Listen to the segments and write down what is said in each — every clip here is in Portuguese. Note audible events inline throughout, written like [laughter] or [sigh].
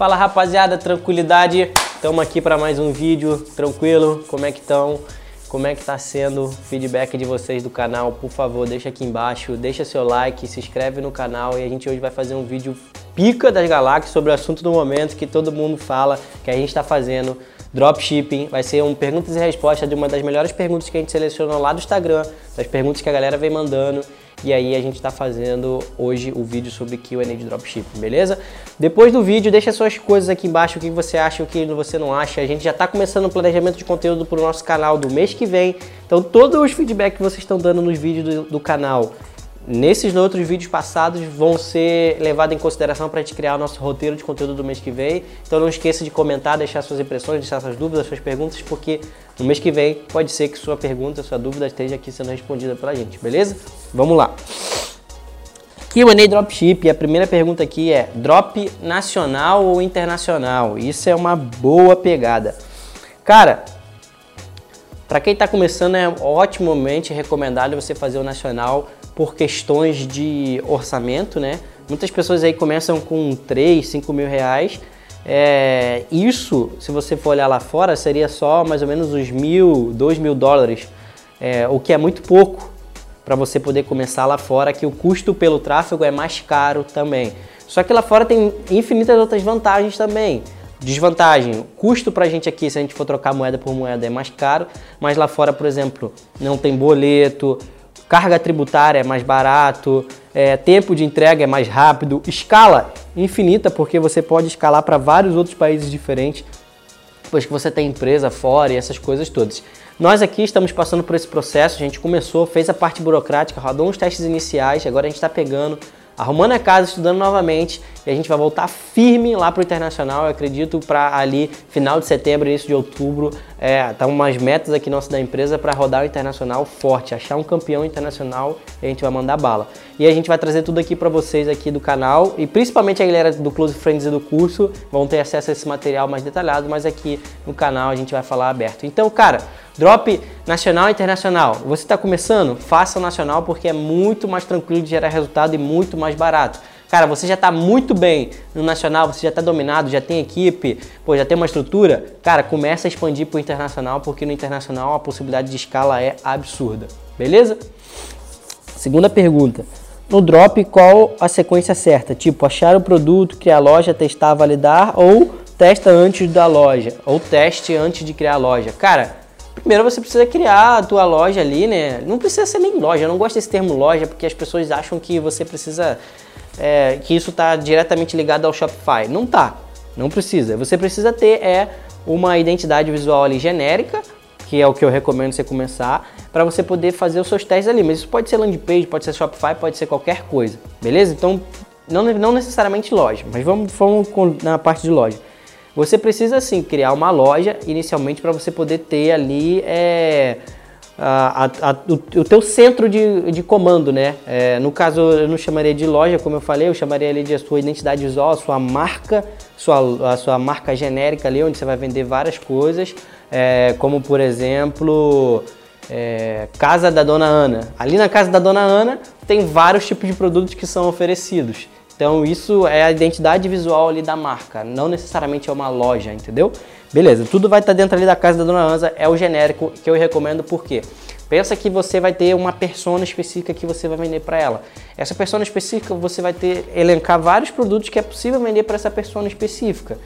Fala rapaziada, tranquilidade. Estamos aqui para mais um vídeo, tranquilo? Como é que estão? Como é que tá sendo o feedback de vocês do canal? Por favor, deixa aqui embaixo, deixa seu like, se inscreve no canal e a gente hoje vai fazer um vídeo pica das galáxias sobre o assunto do momento que todo mundo fala, que a gente está fazendo dropshipping. Vai ser um perguntas e respostas de uma das melhores perguntas que a gente selecionou lá do Instagram, das perguntas que a galera vem mandando. E aí a gente está fazendo hoje o vídeo sobre Q&A de dropshipping, beleza? Depois do vídeo, deixa suas coisas aqui embaixo, o que você acha, o que você não acha. A gente já está começando o planejamento de conteúdo para o nosso canal do mês que vem. Então todos os feedbacks que vocês estão dando nos vídeos do, do canal, Nesses outros vídeos passados vão ser levados em consideração para a gente criar o nosso roteiro de conteúdo do mês que vem. Então não esqueça de comentar, deixar suas impressões, deixar suas dúvidas, suas perguntas, porque no mês que vem pode ser que sua pergunta, sua dúvida esteja aqui sendo respondida pela gente, beleza? Vamos lá. Q&A Dropship, a primeira pergunta aqui é drop nacional ou internacional? Isso é uma boa pegada. Cara, para quem está começando é otimamente recomendado você fazer o nacional por questões de orçamento, né? Muitas pessoas aí começam com 3, 5 mil reais. É, isso, se você for olhar lá fora, seria só mais ou menos uns mil, dois mil dólares, é, o que é muito pouco para você poder começar lá fora, que o custo pelo tráfego é mais caro também. Só que lá fora tem infinitas outras vantagens também. Desvantagem, custo para a gente aqui, se a gente for trocar moeda por moeda, é mais caro, mas lá fora, por exemplo, não tem boleto, carga tributária é mais barato, é, tempo de entrega é mais rápido, escala infinita, porque você pode escalar para vários outros países diferentes, depois que você tem empresa fora e essas coisas todas. Nós aqui estamos passando por esse processo, a gente começou, fez a parte burocrática, rodou uns testes iniciais, agora a gente está pegando arrumando a casa, estudando novamente e a gente vai voltar firme lá para o internacional. Eu acredito para ali final de setembro, início de outubro, é, tá umas metas aqui nossas da empresa para rodar o internacional forte, achar um campeão internacional e a gente vai mandar bala. E a gente vai trazer tudo aqui para vocês aqui do canal e principalmente a galera do Close Friends e do curso vão ter acesso a esse material mais detalhado, mas aqui no canal a gente vai falar aberto. Então, cara, Drop nacional e internacional. Você está começando? Faça o nacional porque é muito mais tranquilo de gerar resultado e muito mais barato. Cara, você já está muito bem no nacional, você já está dominado, já tem equipe, pô, já tem uma estrutura. Cara, começa a expandir para o internacional porque no internacional a possibilidade de escala é absurda. Beleza? Segunda pergunta. No drop, qual a sequência certa? Tipo, achar o produto, criar a loja, testar, validar ou testa antes da loja? Ou teste antes de criar a loja? Cara, Primeiro você precisa criar a tua loja ali, né? Não precisa ser nem loja, eu não gosto desse termo loja porque as pessoas acham que você precisa, é, que isso está diretamente ligado ao Shopify. Não tá, não precisa. Você precisa ter é uma identidade visual ali genérica, que é o que eu recomendo você começar, para você poder fazer os seus testes ali. Mas isso pode ser landing page, pode ser Shopify, pode ser qualquer coisa, beleza? Então, não, não necessariamente loja, mas vamos, vamos na parte de loja. Você precisa sim criar uma loja inicialmente para você poder ter ali é, a, a, o, o, teu centro de, de comando, né? É, no caso, eu não chamaria de loja, como eu falei, eu chamaria ali de a sua identidade visual, a sua marca, sua, a sua marca genérica ali, onde você vai vender várias coisas, é, como por exemplo, é, Casa da Dona Ana. Ali na Casa da Dona Ana tem vários tipos de produtos que são oferecidos. Então isso é a identidade visual ali da marca, não necessariamente é uma loja, entendeu? Beleza, tudo vai estar dentro ali da casa da Dona Anza, é o genérico que eu recomendo porque pensa que você vai ter uma persona específica que você vai vender para ela. Essa persona específica você vai ter elencar vários produtos que é possível vender para essa persona específica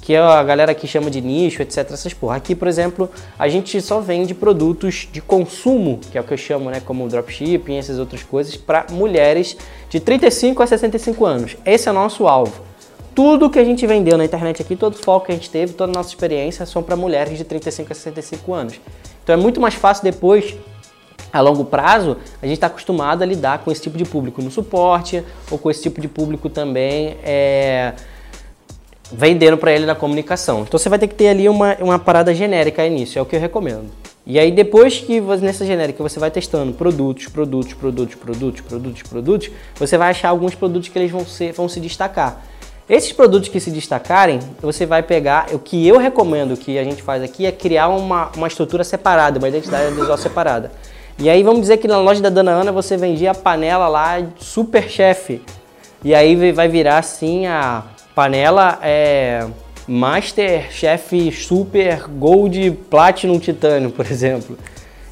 que é a galera que chama de nicho, etc. Essas porra. Aqui, por exemplo, a gente só vende produtos de consumo, que é o que eu chamo, né, como dropshipping essas outras coisas, para mulheres de 35 a 65 anos. Esse é o nosso alvo. Tudo que a gente vendeu na internet aqui, todo o foco que a gente teve, toda a nossa experiência são para mulheres de 35 a 65 anos. Então é muito mais fácil depois a longo prazo, a gente está acostumado a lidar com esse tipo de público no suporte ou com esse tipo de público também é, vendendo para ele na comunicação. Então você vai ter que ter ali uma, uma parada genérica início, é o que eu recomendo. E aí depois que você, nessa genérica você vai testando produtos, produtos, produtos, produtos, produtos, produtos, você vai achar alguns produtos que eles vão, ser, vão se destacar. Esses produtos que se destacarem, você vai pegar, o que eu recomendo que a gente faz aqui é criar uma, uma estrutura separada, uma identidade visual separada. E aí vamos dizer que na loja da Dona Ana você vendia a panela lá super chefe. E aí vai virar assim a panela é Master, Chef Super, Gold, Platinum, Titânio, por exemplo.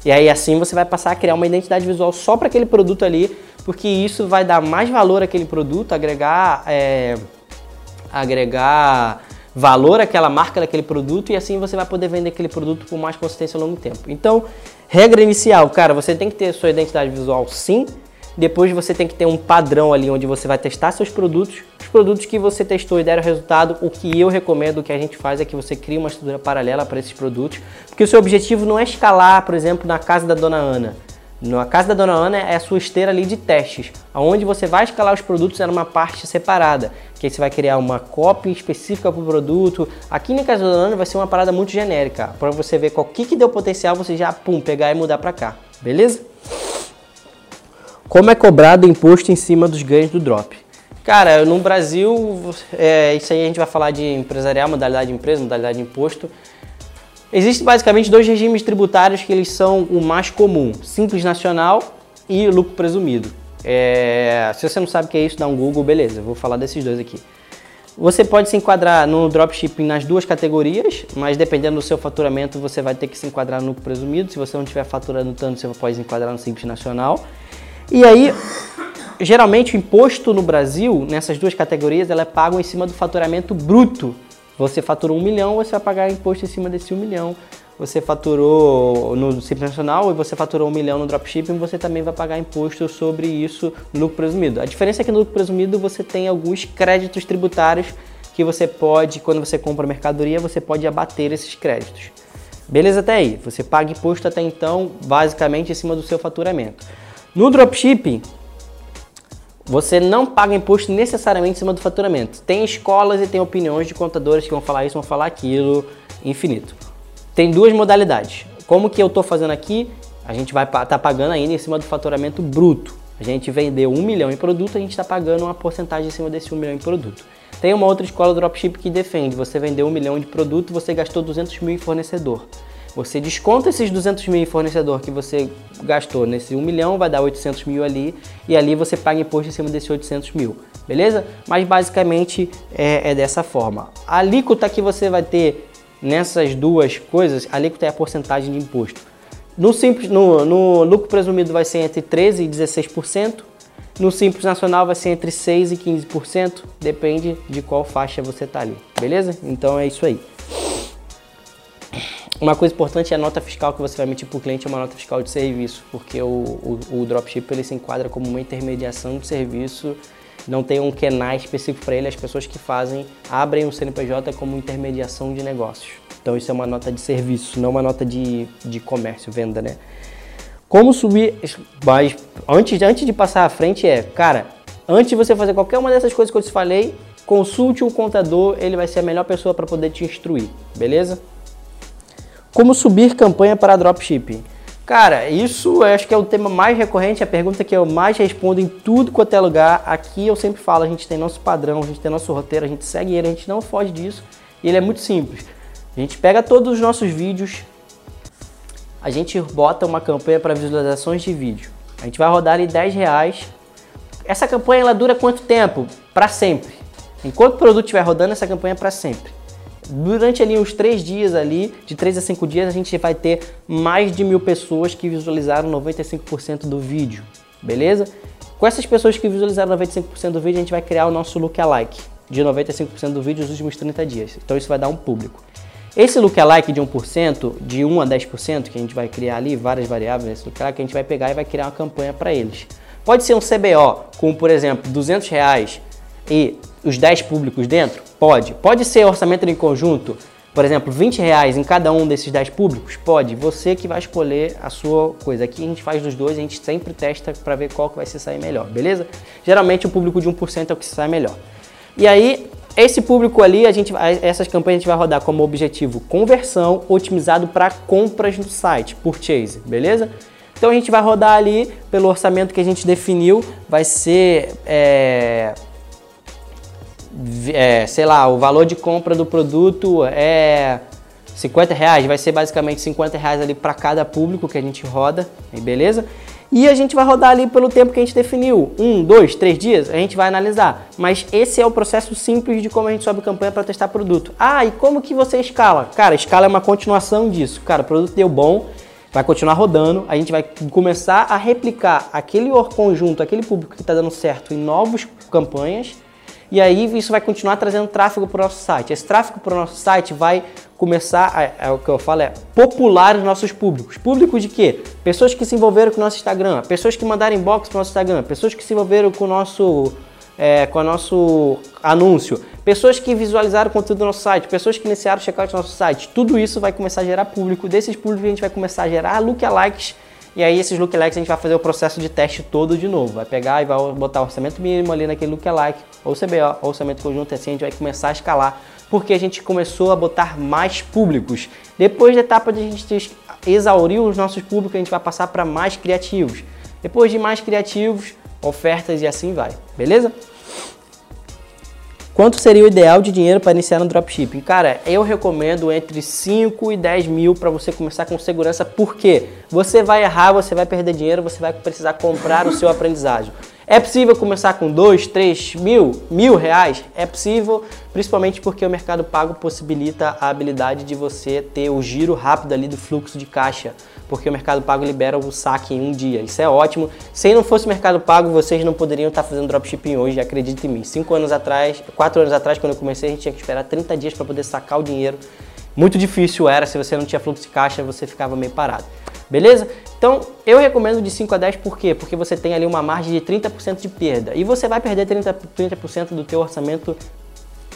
E aí assim você vai passar a criar uma identidade visual só para aquele produto ali, porque isso vai dar mais valor àquele produto, agregar, é, agregar valor àquela marca daquele produto e assim você vai poder vender aquele produto por mais consistência ao longo do tempo. Então, regra inicial, cara, você tem que ter sua identidade visual sim, depois você tem que ter um padrão ali onde você vai testar seus produtos. Os produtos que você testou e deram resultado, o que eu recomendo, o que a gente faz é que você crie uma estrutura paralela para esses produtos, porque o seu objetivo não é escalar, por exemplo, na casa da dona Ana. Na casa da dona Ana é a sua esteira ali de testes, onde você vai escalar os produtos é numa parte separada, que aí você vai criar uma cópia específica para o produto. Aqui na casa da dona Ana vai ser uma parada muito genérica, para você ver qual que, que deu potencial, você já pum, pegar e mudar para cá, beleza? Como é cobrado imposto em cima dos ganhos do drop? Cara, no Brasil, é, isso aí a gente vai falar de empresarial, modalidade de empresa, modalidade de imposto. Existem basicamente dois regimes tributários que eles são o mais comum: Simples Nacional e Lucro Presumido. É, se você não sabe o que é isso, dá um Google, beleza, vou falar desses dois aqui. Você pode se enquadrar no dropshipping nas duas categorias, mas dependendo do seu faturamento, você vai ter que se enquadrar no lucro presumido. Se você não estiver faturando tanto, você pode se enquadrar no Simples Nacional. E aí, geralmente o imposto no Brasil, nessas duas categorias, ela é pago em cima do faturamento bruto. Você faturou um milhão, você vai pagar imposto em cima desse um milhão. Você faturou no Simples Nacional e você faturou um milhão no dropshipping, você também vai pagar imposto sobre isso no lucro presumido. A diferença é que no lucro presumido você tem alguns créditos tributários que você pode, quando você compra mercadoria, você pode abater esses créditos. Beleza até aí. Você paga imposto até então, basicamente em cima do seu faturamento. No dropshipping, você não paga imposto necessariamente em cima do faturamento. Tem escolas e tem opiniões de contadores que vão falar isso, vão falar aquilo, infinito. Tem duas modalidades. Como que eu estou fazendo aqui? A gente vai estar tá pagando ainda em cima do faturamento bruto. A gente vendeu um milhão em produto, a gente está pagando uma porcentagem em cima desse um milhão em produto. Tem uma outra escola dropship que defende, você vendeu um milhão de produto, você gastou 200 mil em fornecedor. Você desconta esses 200 mil em fornecedor que você gastou nesse 1 milhão, vai dar 800 mil ali, e ali você paga imposto em cima desse 800 mil, beleza? Mas basicamente é, é dessa forma. A alíquota que você vai ter nessas duas coisas, a alíquota é a porcentagem de imposto. No, simples, no, no lucro presumido vai ser entre 13% e 16%, no Simples Nacional vai ser entre 6% e 15%, depende de qual faixa você está ali, beleza? Então é isso aí. Uma coisa importante é a nota fiscal que você vai emitir para o cliente é uma nota fiscal de serviço, porque o, o, o dropship ele se enquadra como uma intermediação de serviço, não tem um KENAI específico para ele, as pessoas que fazem abrem o CNPJ como intermediação de negócios. Então isso é uma nota de serviço, não uma nota de, de comércio, venda, né? Como subir, mas antes, antes de passar à frente é, cara, antes de você fazer qualquer uma dessas coisas que eu te falei, consulte um contador, ele vai ser a melhor pessoa para poder te instruir, beleza? Como subir campanha para dropshipping? Cara, isso acho que é o tema mais recorrente, a pergunta que eu mais respondo em tudo quanto é lugar. Aqui eu sempre falo, a gente tem nosso padrão, a gente tem nosso roteiro, a gente segue ele, a gente não foge disso. E ele é muito simples. A gente pega todos os nossos vídeos, a gente bota uma campanha para visualizações de vídeo. A gente vai rodar ali 10 reais. Essa campanha ela dura quanto tempo? Para sempre. Enquanto o produto estiver rodando, essa campanha é para sempre. Durante ali uns três dias ali, de três a cinco dias, a gente vai ter mais de mil pessoas que visualizaram 95% do vídeo, beleza? Com essas pessoas que visualizaram 95% do vídeo, a gente vai criar o nosso lookalike de 95% do vídeo nos últimos 30 dias. Então isso vai dar um público. Esse lookalike de 1%, de 1 a 10%, que a gente vai criar ali, várias variáveis nesse lookalike, a gente vai pegar e vai criar uma campanha para eles. Pode ser um CBO com, por exemplo, 200 reais e os 10 públicos dentro? Pode. Pode ser orçamento em conjunto, por exemplo, 20 reais em cada um desses 10 públicos? Pode. Você que vai escolher a sua coisa. Aqui a gente faz dos dois, a gente sempre testa para ver qual que vai se sair melhor, beleza? Geralmente o público de 1% é o que se sai melhor. E aí, esse público ali, a gente, essas campanhas a gente vai rodar como objetivo conversão otimizado para compras no site, purchase, beleza? Então a gente vai rodar ali pelo orçamento que a gente definiu, vai ser é, é, sei lá, o valor de compra do produto é 50 reais, vai ser basicamente 50 reais ali para cada público que a gente roda, beleza? E a gente vai rodar ali pelo tempo que a gente definiu. Um, dois, três dias, a gente vai analisar. Mas esse é o processo simples de como a gente sobe campanha para testar produto. Ah, e como que você escala? Cara, escala é uma continuação disso. Cara, o produto deu bom, vai continuar rodando, a gente vai começar a replicar aquele conjunto, aquele público que está dando certo em novas campanhas e aí isso vai continuar trazendo tráfego para o nosso site. Esse tráfego para o nosso site vai começar, a, é, o que eu falo é popular os nossos públicos. Público de quê? Pessoas que se envolveram com o nosso Instagram, pessoas que mandaram inbox para o nosso Instagram, pessoas que se envolveram com o nosso, é, com o nosso anúncio, pessoas que visualizaram o conteúdo do nosso site, pessoas que iniciaram o checkout do nosso site. Tudo isso vai começar a gerar público. Desses públicos a gente vai começar a gerar lookalikes e aí esses lookalikes a gente vai fazer o processo de teste todo de novo. Vai pegar e vai botar o orçamento mínimo ali naquele lookalike, ou CBO, ou orçamento conjunto, assim a gente vai começar a escalar, porque a gente começou a botar mais públicos. Depois da etapa de a gente exaurir os nossos públicos, a gente vai passar para mais criativos. Depois de mais criativos, ofertas e assim vai, beleza? Quanto seria o ideal de dinheiro para iniciar no dropshipping? Cara, eu recomendo entre 5 e 10 mil para você começar com segurança, porque você vai errar, você vai perder dinheiro, você vai precisar comprar o seu [laughs] aprendizagem. É possível começar com 2, 3 mil, mil reais? É possível, principalmente porque o Mercado Pago possibilita a habilidade de você ter o giro rápido ali do fluxo de caixa, porque o Mercado Pago libera o saque em um dia. Isso é ótimo. Se não fosse o Mercado Pago, vocês não poderiam estar fazendo dropshipping hoje, acredite em mim. Cinco anos atrás, quatro anos atrás, quando eu comecei, a gente tinha que esperar 30 dias para poder sacar o dinheiro. Muito difícil era, se você não tinha fluxo de caixa, você ficava meio parado. Beleza? Então, eu recomendo de 5 a 10 por quê? Porque você tem ali uma margem de 30% de perda. E você vai perder 30%, 30 do teu orçamento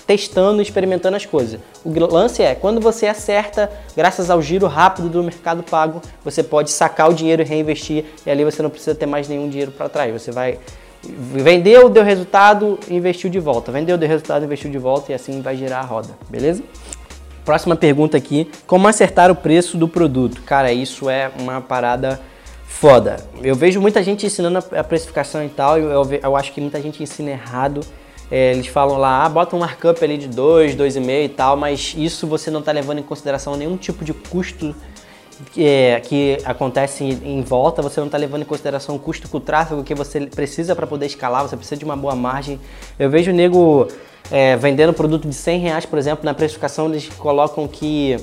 testando, experimentando as coisas. O lance é, quando você acerta, graças ao giro rápido do mercado pago, você pode sacar o dinheiro e reinvestir e ali você não precisa ter mais nenhum dinheiro para trás. Você vai vendeu, deu resultado, investiu de volta. Vendeu, deu resultado, investiu de volta e assim vai girar a roda, beleza? Próxima pergunta aqui: como acertar o preço do produto? Cara, isso é uma parada foda. Eu vejo muita gente ensinando a precificação e tal, e eu, eu acho que muita gente ensina errado. É, eles falam lá, ah, bota um markup ali de 2, 2,5 e tal, mas isso você não está levando em consideração nenhum tipo de custo que, é, que acontece em, em, volta, você não está levando em consideração o custo com o tráfego que você precisa para poder escalar, você precisa de uma boa margem. Eu vejo o nego é, vendendo produto de 100 reais, por exemplo, na precificação eles colocam que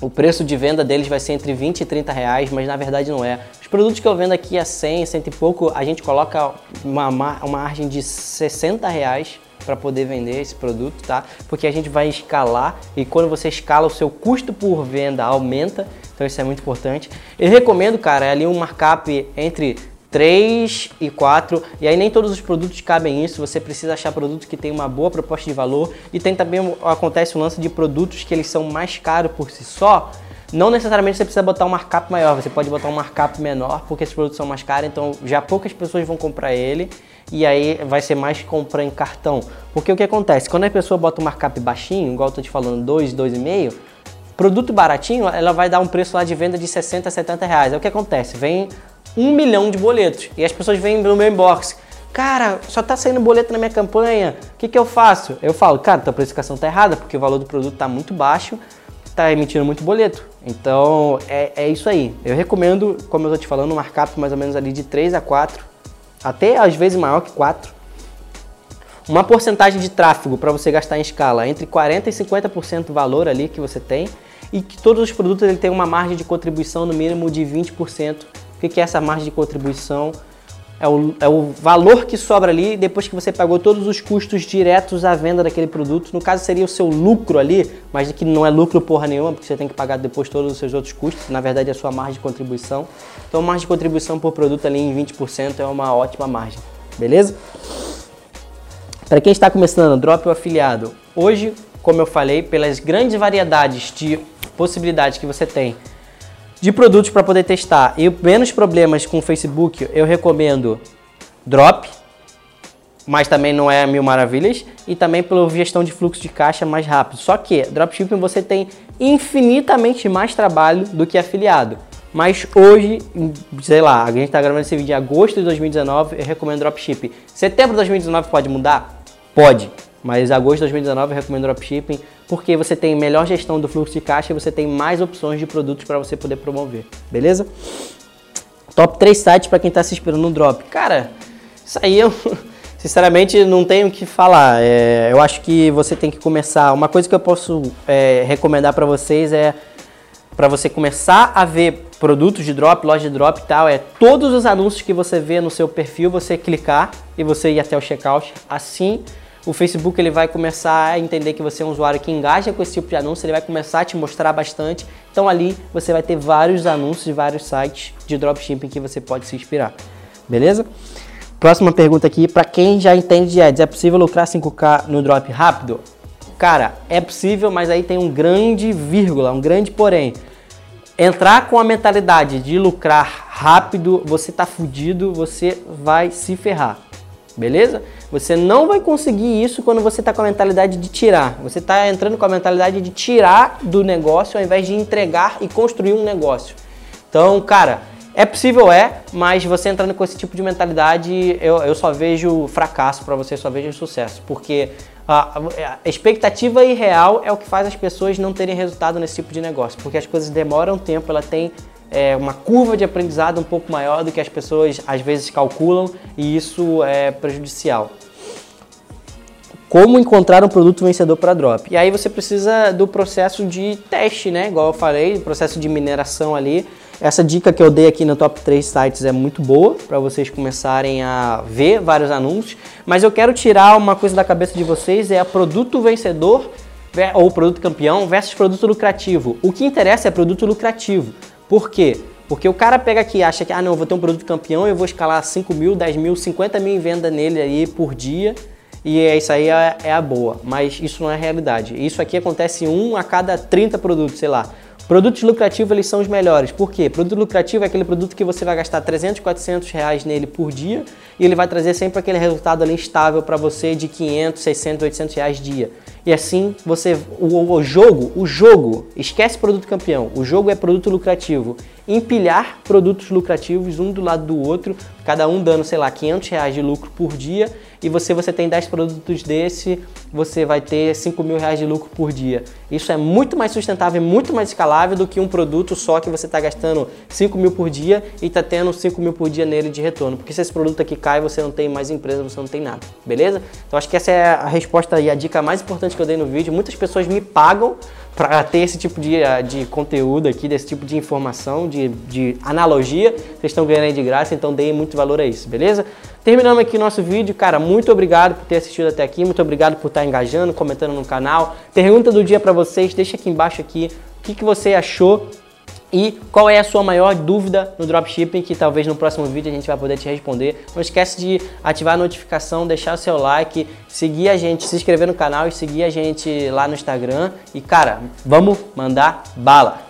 o preço de venda deles vai ser entre 20 e 30 reais, mas na verdade não é. Os produtos que eu vendo aqui a 100, 100 e pouco, a gente coloca uma, uma margem de 60 reais para poder vender esse produto, tá? Porque a gente vai escalar e quando você escala, o seu custo por venda aumenta, então isso é muito importante. Eu recomendo, cara, é ali um markup entre 3 e 4, e aí nem todos os produtos cabem isso, você precisa achar produtos que tem uma boa proposta de valor, e tem também, acontece o lance de produtos que eles são mais caros por si só, não necessariamente você precisa botar um markup maior, você pode botar um markup menor, porque esses produtos são mais caros, então já poucas pessoas vão comprar ele, e aí vai ser mais compra em cartão. Porque o que acontece? Quando a pessoa bota um markup baixinho, igual eu tô te falando, 2, 2,5, produto baratinho, ela vai dar um preço lá de venda de 60, 70 reais. É o que acontece, vem um milhão de boletos. E as pessoas vêm no meu inbox. Cara, só tá saindo boleto na minha campanha. O que, que eu faço? Eu falo, cara, tua precificação tá errada, porque o valor do produto tá muito baixo, tá emitindo muito boleto. Então é, é isso aí. Eu recomendo, como eu tô te falando, um markup mais ou menos ali de 3 a 4, até às vezes maior que 4. Uma porcentagem de tráfego para você gastar em escala entre 40% e 50% do valor ali que você tem e que todos os produtos ele tem uma margem de contribuição no mínimo de 20% o que é essa margem de contribuição? É o, é o valor que sobra ali depois que você pagou todos os custos diretos à venda daquele produto. No caso, seria o seu lucro ali, mas que não é lucro porra nenhuma, porque você tem que pagar depois todos os seus outros custos. Na verdade, é a sua margem de contribuição. Então, margem de contribuição por produto ali em 20% é uma ótima margem. Beleza? Para quem está começando, drop o afiliado. Hoje, como eu falei, pelas grandes variedades de possibilidades que você tem de produtos para poder testar e menos problemas com o Facebook, eu recomendo Drop, mas também não é mil maravilhas, e também pela gestão de fluxo de caixa mais rápido. Só que dropshipping você tem infinitamente mais trabalho do que afiliado. Mas hoje, sei lá, a gente está gravando esse vídeo em agosto de 2019, eu recomendo dropshipping. Setembro de 2019 pode mudar? Pode. Mas agosto de 2019 eu recomendo dropshipping porque você tem melhor gestão do fluxo de caixa e você tem mais opções de produtos para você poder promover, beleza? Top 3 sites para quem está se inspirando no drop. Cara, isso aí eu [laughs] sinceramente não tenho o que falar. É, eu acho que você tem que começar. Uma coisa que eu posso é, recomendar para vocês é para você começar a ver produtos de drop, loja de drop e tal, é todos os anúncios que você vê no seu perfil, você clicar e você ir até o checkout. Assim, o Facebook ele vai começar a entender que você é um usuário que engaja com esse tipo de anúncio, ele vai começar a te mostrar bastante. Então ali você vai ter vários anúncios vários sites de dropshipping que você pode se inspirar. Beleza? Próxima pergunta aqui, para quem já entende de ads, é possível lucrar 5k no drop rápido? Cara, é possível, mas aí tem um grande vírgula, um grande porém. Entrar com a mentalidade de lucrar rápido, você tá fudido, você vai se ferrar. Beleza? Você não vai conseguir isso quando você está com a mentalidade de tirar. Você está entrando com a mentalidade de tirar do negócio ao invés de entregar e construir um negócio. Então, cara, é possível, é, mas você entrando com esse tipo de mentalidade, eu, eu só vejo fracasso para você, só vejo sucesso. Porque a, a expectativa irreal é o que faz as pessoas não terem resultado nesse tipo de negócio, porque as coisas demoram tempo, ela tem é, uma curva de aprendizado um pouco maior do que as pessoas às vezes calculam e isso é prejudicial. Como encontrar um produto vencedor para drop? E aí você precisa do processo de teste, né? Igual eu falei, processo de mineração ali. Essa dica que eu dei aqui no top 3 sites é muito boa para vocês começarem a ver vários anúncios, mas eu quero tirar uma coisa da cabeça de vocês, é a produto vencedor ou produto campeão versus produto lucrativo. O que interessa é produto lucrativo. Por quê? Porque o cara pega aqui e acha que, ah não, eu vou ter um produto campeão, eu vou escalar 5 mil, 10 mil, 50 mil em venda nele aí por dia e é isso aí é, é, a boa, mas isso não é realidade. Isso aqui acontece um a cada 30 produtos, sei lá. Produtos lucrativos eles são os melhores. Por quê? Produto lucrativo é aquele produto que você vai gastar 300, 400 reais nele por dia e ele vai trazer sempre aquele resultado ali estável para você de 500, 600, 800 reais dia. E assim você o, o jogo, o jogo, esquece produto campeão. O jogo é produto lucrativo. Empilhar produtos lucrativos um do lado do outro, cada um dando, sei lá, 500 reais de lucro por dia e você, você tem 10 produtos desse, você vai ter 5 mil reais de lucro por dia. Isso é muito mais sustentável e muito mais escalável do que um produto só que você está gastando 5 mil por dia e está tendo 5 mil por dia nele de retorno. Porque se esse produto aqui cai, você não tem mais empresa, você não tem nada. Beleza? Então acho que essa é a resposta e a dica mais importante que eu dei no vídeo. Muitas pessoas me pagam para ter esse tipo de, de conteúdo aqui, desse tipo de informação, de, de analogia, vocês estão ganhando aí de graça, então deem muito valor a isso, beleza? Terminamos aqui o nosso vídeo, cara, muito obrigado por ter assistido até aqui, muito obrigado por estar engajando, comentando no canal. Pergunta do dia para vocês, deixa aqui embaixo aqui o que, que você achou e qual é a sua maior dúvida no dropshipping que talvez no próximo vídeo a gente vai poder te responder. Não esquece de ativar a notificação, deixar o seu like, seguir a gente, se inscrever no canal e seguir a gente lá no Instagram. E cara, vamos mandar bala!